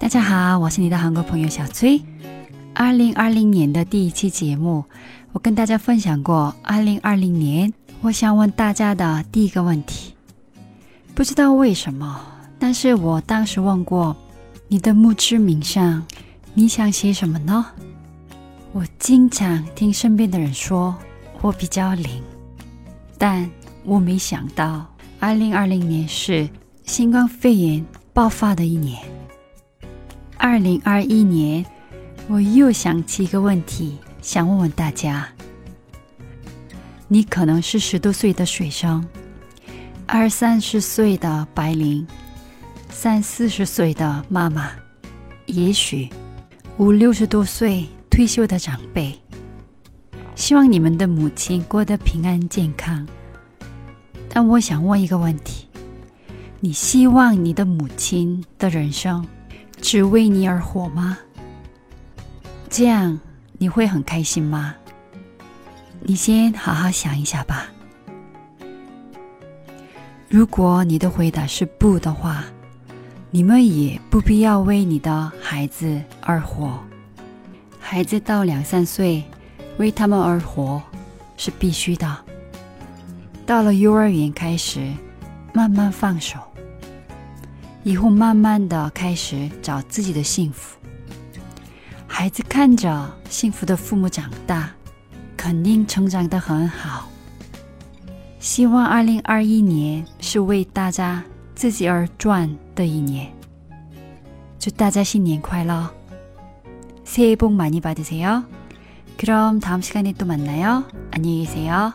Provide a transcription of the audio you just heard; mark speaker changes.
Speaker 1: 大家好，我是你的韩国朋友小崔。二零二零年的第一期节目，我跟大家分享过，二零二零年我想问大家的第一个问题，不知道为什么，但是我当时问过，你的墓志铭上你想写什么呢？我经常听身边的人说我比较灵，但我没想到，二零二零年是新冠肺炎爆发的一年。二零二一年，我又想起一个问题，想问问大家：你可能是十多岁的学生，二三十岁的白领，三四十岁的妈妈，也许五六十多岁退休的长辈。希望你们的母亲过得平安健康。但我想问一个问题：你希望你的母亲的人生？只为你而活吗？这样你会很开心吗？你先好好想一下吧。如果你的回答是不的话，你们也不必要为你的孩子而活。孩子到两三岁，为他们而活是必须的。到了幼儿园开始，慢慢放手。以后慢慢的开始找自己的幸福。孩子看着幸福的父母长大，肯定成长的很好。希望二零二一年是为大家自己而转的一年。祝大家新年快乐！새해복많이받으세요그럼다음시간에또만나요안녕히계세요